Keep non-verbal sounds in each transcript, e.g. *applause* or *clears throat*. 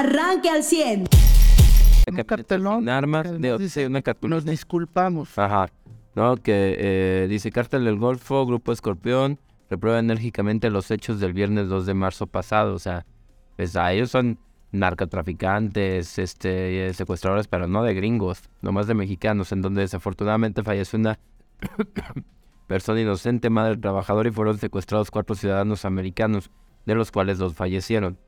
arranque al 100. Un cartelón. armas, de, además dice, sí, una cartulina. Nos disculpamos. Ajá. No, que eh, dice Cártel del Golfo, Grupo Escorpión, reprueba enérgicamente los hechos del viernes 2 de marzo pasado. O sea, pues a ellos son narcotraficantes, este, eh, secuestradores, pero no de gringos, nomás de mexicanos, en donde desafortunadamente falleció una *coughs* persona inocente, madre trabajadora, y fueron secuestrados cuatro ciudadanos americanos, de los cuales dos fallecieron.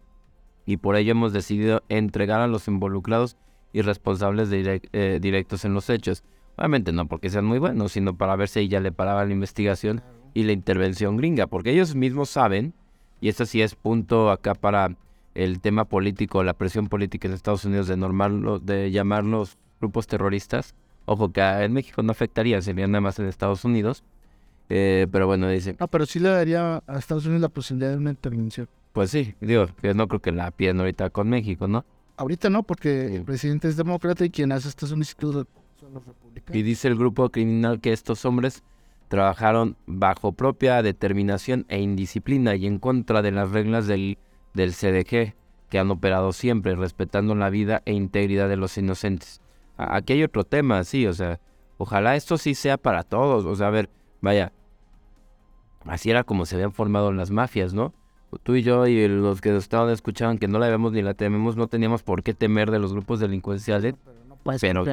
Y por ello hemos decidido entregar a los involucrados y responsables eh, directos en los hechos. Obviamente no porque sean muy buenos, sino para ver si ya le paraba la investigación y la intervención gringa, porque ellos mismos saben, y esto sí es punto acá para el tema político, la presión política en Estados Unidos de normarlo, de llamarlos grupos terroristas. Ojo que en México no afectaría, sería nada más en Estados Unidos. Eh, pero bueno, dice, No, pero sí le daría a Estados Unidos la posibilidad de una intervención. Pues sí, digo, que no creo que la piden ahorita con México, ¿no? Ahorita no, porque Sí. el presidente es demócrata y quien hace estas solicitudes son los republicanos. Y dice el grupo criminal que estos hombres trabajaron bajo propia determinación e indisciplina y en contra de las reglas del, del CDG, que han operado siempre, respetando la vida e integridad de los inocentes. Aquí hay otro tema, sí, o sea, ojalá esto sí sea para todos, o sea, a ver, vaya, así era como se habían formado las mafias, ¿no? Tú y yo y los que nos estaban escuchaban que no la vemos ni la tememos, no teníamos por qué temer de los grupos delincuenciales, Pero no puedes pero-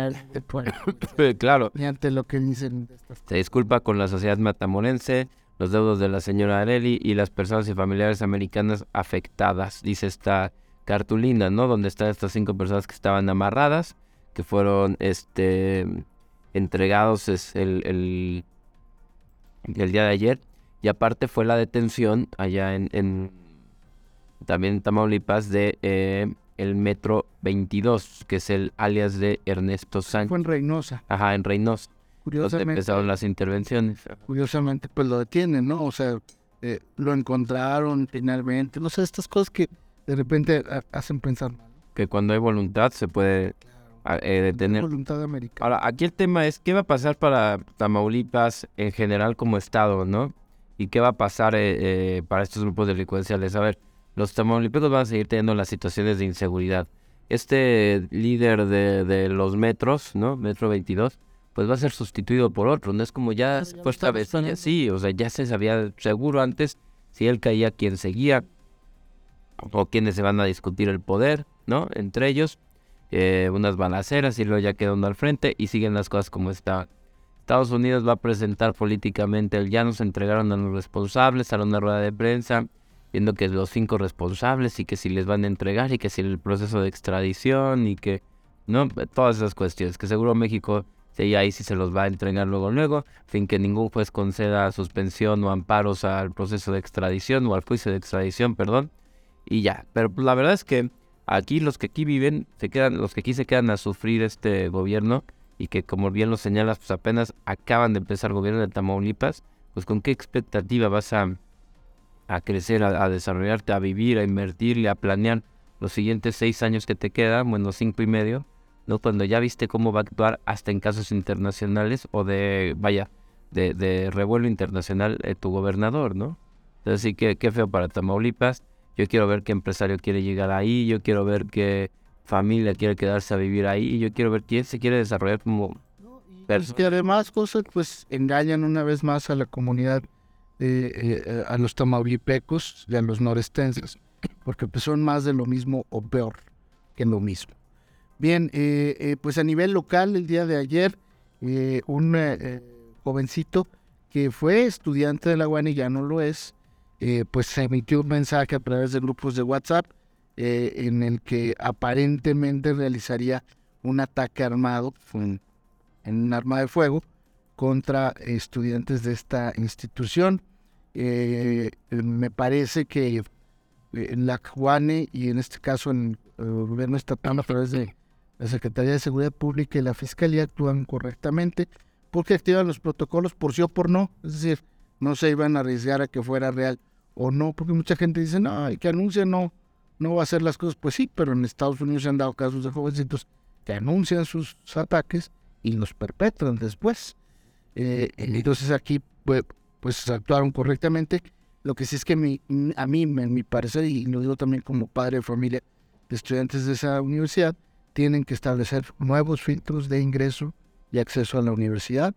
*laughs* claro, ni ante lo que dicen Se disculpa con la sociedad matamorense, los deudos de la señora Areli y las personas y familiares americanas afectadas, dice esta cartulina, ¿no? Donde están estas cinco personas que estaban amarradas, que fueron este entregados es el, el, el día de ayer. Y aparte fue la detención allá en, en también en Tamaulipas de eh, el Metro 22, que es el alias de Ernesto Sánchez. Fue en Reynosa. Ajá, en Reynosa. Curiosamente, empezaron las intervenciones. curiosamente, pues lo detienen, ¿no? O sea, eh, lo encontraron finalmente. No sé, estas cosas que de repente ha- hacen pensar mal. Que cuando hay voluntad se puede eh, detener. Voluntad americana. Ahora, aquí el tema es qué va a pasar para Tamaulipas en general como estado, ¿no? Y qué va a pasar eh, eh, para estos grupos delincuenciales. A ver, los tamaulipecos van a seguir teniendo las situaciones de inseguridad. Este líder de, de los metros, ¿no? Metro 22, pues va a ser sustituido por otro. No es como ya estamos establecido. planeando. Sí, o sea, ya se sabía seguro antes si él caía, quién seguía. O quiénes se van a discutir el poder, ¿no? Entre ellos eh, unas balaceras y luego ya queda uno al frente y siguen las cosas como estaban. Estados Unidos va a presentar políticamente el ya nos entregaron a los responsables, a una rueda de prensa, viendo que los cinco responsables y que si les van a entregar y que si el proceso de extradición y que, ¿no? Todas esas cuestiones, que seguro México sí, ahí sí se los va a entregar luego, luego, sin que ningún juez conceda suspensión o amparos al proceso de extradición o al juicio de extradición, perdón, y ya. Pero pues, la verdad es que aquí los que aquí viven, se quedan, los que aquí se quedan a sufrir este gobierno y que como bien lo señalas, pues apenas acaban de empezar el gobierno de Tamaulipas, pues con qué expectativa vas a, a crecer, a, desarrollarte, a vivir, a invertirle, a planear los siguientes seis años que te quedan, bueno, cinco y medio, ¿no? Cuando ya viste cómo va a actuar hasta en casos internacionales o de, vaya, de, revuelo internacional eh, tu gobernador, ¿no? Entonces que qué feo para Tamaulipas. Yo quiero ver qué empresario quiere llegar ahí, yo quiero ver qué familia quiere quedarse a vivir ahí, y yo quiero ver quién se quiere desarrollar como persona. que además cosas pues engañan una vez más a la comunidad, eh, eh, a los tamaulipecos y a los norestenses, porque pues son más de lo mismo o peor que lo mismo. Bien, eh, eh, pues a nivel local el día de ayer, eh, un jovencito que fue estudiante de la UAN y ya no lo es, pues se emitió un mensaje a través de grupos de WhatsApp eh, en el que aparentemente realizaría un ataque armado en, en un arma de fuego contra estudiantes de esta institución. Eh, me parece que eh, la CUANE y en este caso en el gobierno estatal a través de la Secretaría de Seguridad Pública y la Fiscalía actúan correctamente porque activan los protocolos por sí o por no. Es decir, no se iban a arriesgar a que fuera real o no, porque mucha gente dice, no, el que anuncia no, no va a hacer las cosas. Pues sí, pero en Estados Unidos se han dado casos de jovencitos que anuncian sus ataques y los perpetran después. Eh, entonces aquí pues, pues actuaron correctamente. Lo que sí es que a mí, en mi parecer, y lo digo también como padre de familia, de estudiantes de esa universidad tienen que establecer nuevos filtros de ingreso y acceso a la universidad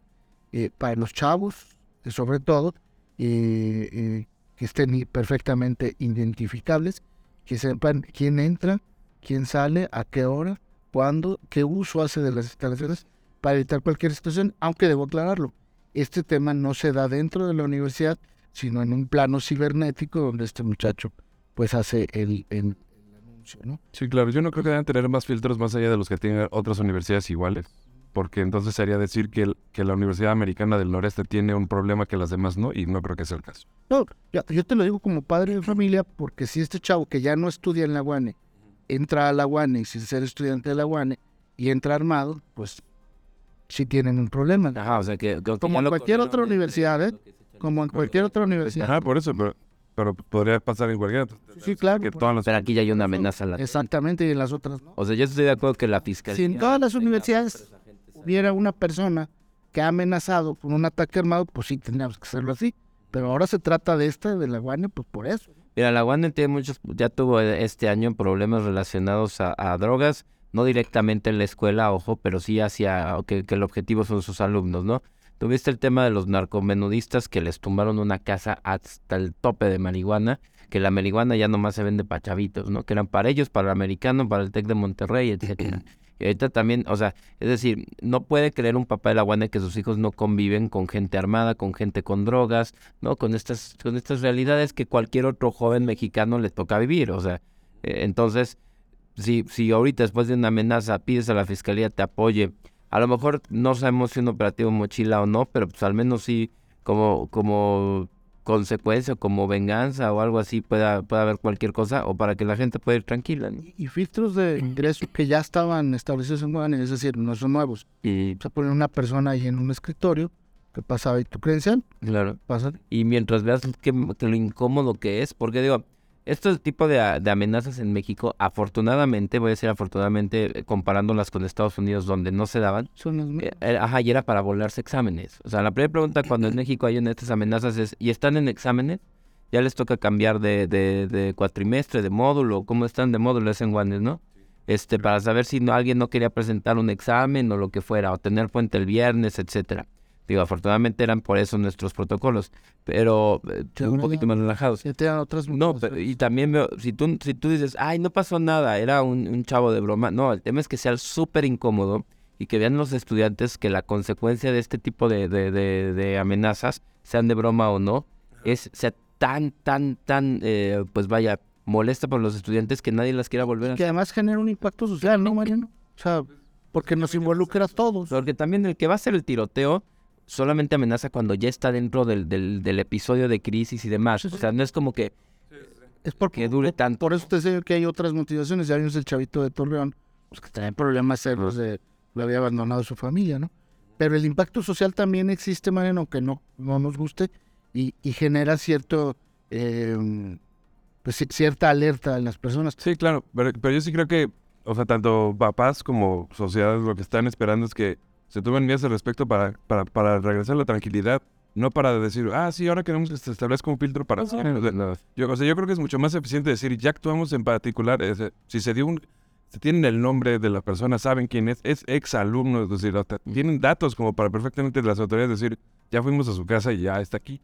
eh, para los chavos, eh, sobre todo, que estén perfectamente identificables, que sepan quién entra, quién sale, a qué hora, cuándo, qué uso hace de las instalaciones para evitar cualquier situación, aunque debo aclararlo, este tema no se da dentro de la universidad, sino en un plano cibernético donde este muchacho pues hace el, el, anuncio, ¿no? Sí, claro, yo no creo que deban tener más filtros más allá de los que tienen otras universidades iguales, porque entonces sería decir que, que la Universidad Americana del Noreste tiene un problema que las demás no, y no creo que sea el caso. No, yo, yo te lo digo como padre de familia, porque si este chavo que ya no estudia en la UANE, entra a la UANE sin ser estudiante de la UANE y entra armado, pues sí tienen un problema. Ajá, o sea que... como en cualquier otra universidad, ¿eh? Como en cualquier otra universidad. Ajá, por eso, pero, pero podría pasar en cualquier Sí, claro. Que todas las... Pero aquí ya hay una amenaza. Exactamente, y en las otras no. O sea, yo estoy de acuerdo que la fiscalía... Si en todas las universidades hubiera una persona que ha amenazado con un ataque armado, pues sí, tendríamos que hacerlo así. Pero ahora se trata de esta, de la UANE, pues por eso. Mira, la UANE tiene muchos, ya tuvo este año problemas relacionados a, a drogas no directamente en la escuela, ojo, pero sí hacia que, el objetivo son sus alumnos, ¿no? Tuviste el tema de los narcomenudistas que les tumbaron una casa hasta el tope de marihuana, que la marihuana ya nomás se vende para chavitos, ¿no? Que eran para ellos, para el americano, para el TEC de Monterrey, etcétera. *clears throat* Y ahorita también, o sea, es decir, no puede creer un papá de la UANE que sus hijos no conviven con gente armada, con gente con drogas, ¿no? Con estas, con estas realidades que cualquier otro joven mexicano le toca vivir, o sea, eh, entonces si, si ahorita después de una amenaza pides a la fiscalía te apoye, a lo mejor no sabemos si un operativo mochila o no, pero pues al menos sí como, como consecuencia, como venganza o algo así pueda, pueda haber cualquier cosa o para que la gente pueda ir tranquila. Y, filtros de ingreso que ya estaban establecidos en Guadalajara, es decir, no son nuevos. Y o sea, poner una persona ahí en un escritorio que pasaba y tu credencial. Claro. Pasa. Y mientras veas que, que lo incómodo que es, porque digo, este tipo de, amenazas en México, afortunadamente, voy a decir afortunadamente, eh, comparándolas con Estados Unidos, donde no se daban, Son eh, eh, ajá, y era para volarse exámenes. O sea, la primera pregunta cuando en *clears throat* México hay estas amenazas es, ¿y están en exámenes? Ya les toca cambiar de, de, de cuatrimestre, de módulo, ¿cómo están de módulo? Es en Guanes, ¿no? Este, para saber si no, alguien no quería presentar un examen o lo que fuera, o tener puente el viernes, etcétera. Digo, afortunadamente eran por eso nuestros protocolos, pero eh, un poquito más relajados. otras no, y también veo, si tú, si tú dices, ay, no pasó nada, era un, chavo de broma. No, el tema es que sea súper incómodo y que vean los estudiantes que la consecuencia de este tipo de, de, de, amenazas, sean de broma o no, es sea tan, tan, tan, eh, pues vaya, molesta para los estudiantes que nadie las quiera volver a Que además genera un impacto social, ¿no, Mariano? O sea, porque nos involucra a todos. Porque también el que va a hacer el tiroteo solamente amenaza cuando ya está dentro del, del, episodio de crisis y demás. O sea, no es como que es porque dure tanto. Por eso te sé que hay otras motivaciones. Ya vimos el chavito de Torreón, pues que trae problemas serios de lo había abandonado su familia, ¿no? Pero el impacto social también existe, Mariano, aunque no, no nos guste, y, y genera cierto em, pues, cierta alerta en las personas. Sí, claro, pero, pero yo sí creo que, o sea, tanto papás como sociedades lo que están esperando es que se tomen medidas al respecto para, para, para regresar a la tranquilidad. No para decir, ah, sí, ahora queremos que se establezca un filtro para... yo, o sea, yo creo que es mucho más eficiente decir, ya actuamos en particular, si se dio un... Tienen el nombre de la persona, saben quién es, es ex alumno, es decir, tienen datos como para perfectamente las autoridades decir, ya fuimos a su casa y ya está aquí.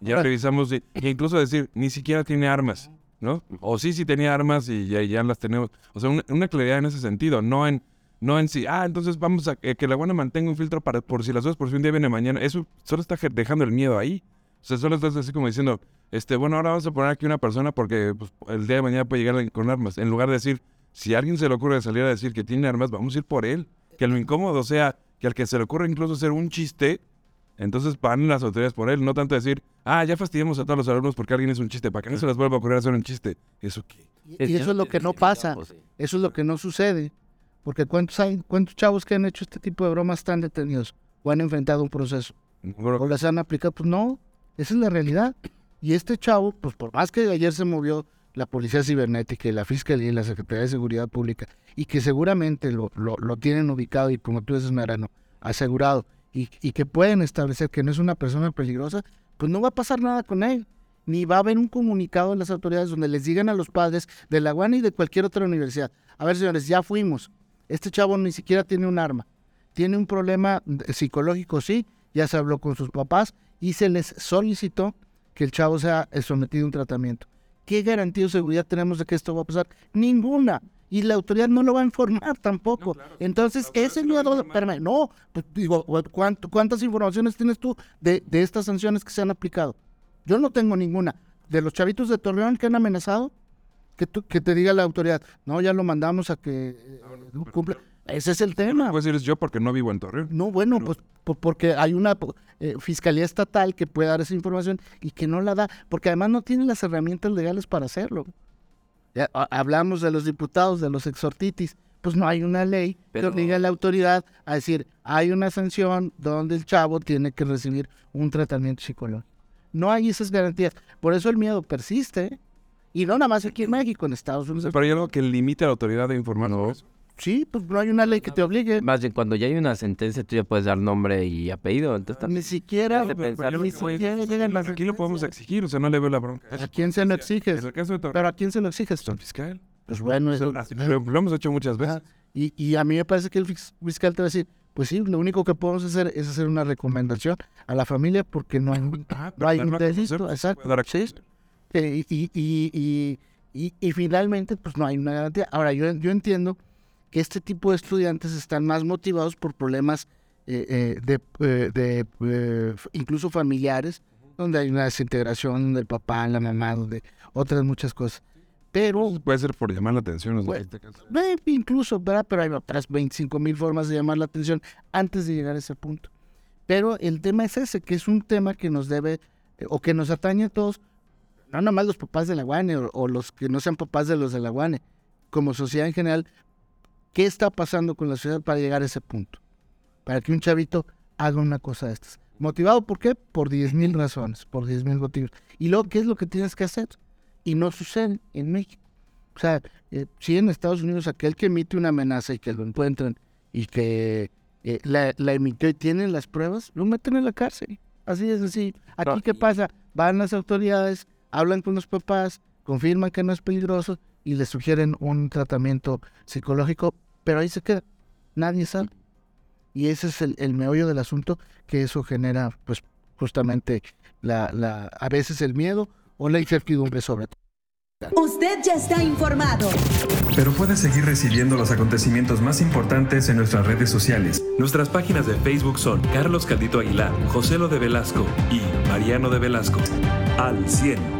Ya revisamos, y, incluso decir, ni siquiera tiene armas, ¿no? O sí, sí tenía armas y ya, ya las tenemos. O sea, una, una claridad en ese sentido, no en no en sí, ah, entonces vamos a que la buena mantenga un filtro para por si las dos, por si un día viene mañana. Eso solo está dejando el miedo ahí. O sea, solo estás así como diciendo, este, bueno, ahora vamos a poner aquí una persona porque pues, el día de mañana puede llegar con armas. En lugar de decir, si a alguien se le ocurre salir a decir que tiene armas, vamos a ir por él. Que lo incómodo sea que al que se le ocurre incluso hacer un chiste, entonces van las autoridades por él. No tanto decir, ah, ya fastidiamos a todos los alumnos porque alguien es un chiste, para que no se les vuelva a ocurrir hacer un chiste. ¿Eso qué? Y, eso es lo que no pasa. Eso es lo que no sucede. Porque ¿cuántos, hay, ¿cuántos chavos que han hecho este tipo de bromas están detenidos o han enfrentado un proceso? ¿O las han aplicado? Pues no, esa es la realidad. Y este chavo, pues por más que ayer se movió la Policía Cibernética y la Fiscalía y la Secretaría de Seguridad Pública, y que seguramente lo, lo, tienen ubicado y como tú dices, Marano, asegurado, y, y que pueden establecer que no es una persona peligrosa, pues no va a pasar nada con él ni va a haber un comunicado de las autoridades donde les digan a los padres de la UAN y de cualquier otra universidad, a ver señores, ya fuimos, este chavo ni siquiera tiene un arma, tiene un problema psicológico, sí, ya se habló con sus papás y se les solicitó que el chavo sea sometido a un tratamiento. ¿Qué garantía o seguridad tenemos de que esto va a pasar? Ninguna. Y la autoridad no lo va a informar tampoco. Entonces, ese miedo, espérame, no, pues digo, ¿cuántas informaciones tienes tú de, de estas sanciones que se han aplicado? Yo no tengo ninguna. De los chavitos de Torreón que han amenazado, que, que te diga la autoridad, no, ya lo mandamos a que eh, cumpla. Ese es el tema. Puedes decir yo porque no vivo en Torreón. No, bueno, pues porque hay una eh, fiscalía estatal que puede dar esa información y que no la da, porque además no tiene las herramientas legales para hacerlo. hablamos de los diputados, de los exhortitis, pues no hay una ley que obliga a la autoridad a decir, hay una sanción donde el chavo tiene que recibir un tratamiento psicológico. No hay esas garantías. Por eso el miedo persiste. Y no nada más aquí en México, en Estados Unidos. Pero hay algo que limite a la autoridad de informar. No. Sí, pues no hay una ley que te obligue. Más bien, cuando ya hay una sentencia, tú ya puedes dar nombre y apellido. Entonces, ni siquiera. ni siquiera Aquí lo podemos exigir, o sea, no le veo la bronca. ¿A quién se lo exiges? Pero ¿a quién se lo exiges? Al fiscal. Pues bueno, eso, lo, hemos hecho muchas veces. Y, y a mí me parece que el fiscal te va a decir, pues sí, lo único que podemos hacer es hacer una recomendación a la familia porque no hay, ah, no hay un delito. Exacto. Eh, y, y, y, y, finalmente, pues no hay una garantía. Ahora, yo, yo entiendo que este tipo de estudiantes están más motivados por problemas eh, eh, de, de incluso familiares, donde hay una desintegración del papá, la mamá, donde otras muchas cosas. Pero... Puede ser por llamar la atención. Pues, incluso, ¿verdad? Pero hay otras 25 mil formas de llamar la atención antes de llegar a ese punto. Pero el tema es ese, que es un tema que nos debe, o que nos atañe a todos, no nomás los papás de la UANE o, o, los que no sean papás de los de la UANE, como sociedad en general, ¿Qué está pasando con la sociedad para llegar a ese punto? Para que un chavito haga una cosa de estas. ¿Motivado por qué? Por 10 mil razones, por 10 mil motivos. Y luego, ¿qué es lo que tienes que hacer? Y no sucede en México. O sea, eh, si en Estados Unidos aquel que emite una amenaza y que lo encuentran y que eh, la, emitió y tienen las pruebas, lo meten en la cárcel. Así es así. Aquí, ¿qué pasa? Van las autoridades, hablan con los papás, confirman que no es peligroso y le sugieren un tratamiento psicológico, pero ahí se queda, nadie sabe. Y ese es el, meollo del asunto, que eso genera, pues, justamente la, la, a veces el miedo o la incertidumbre sobre todo. Usted ya está informado. Pero puede seguir recibiendo los acontecimientos más importantes en nuestras redes sociales. Nuestras páginas de Facebook son Carlos Caldito Aguilar, José Lo de Velasco y Mariano de Velasco. Al 100.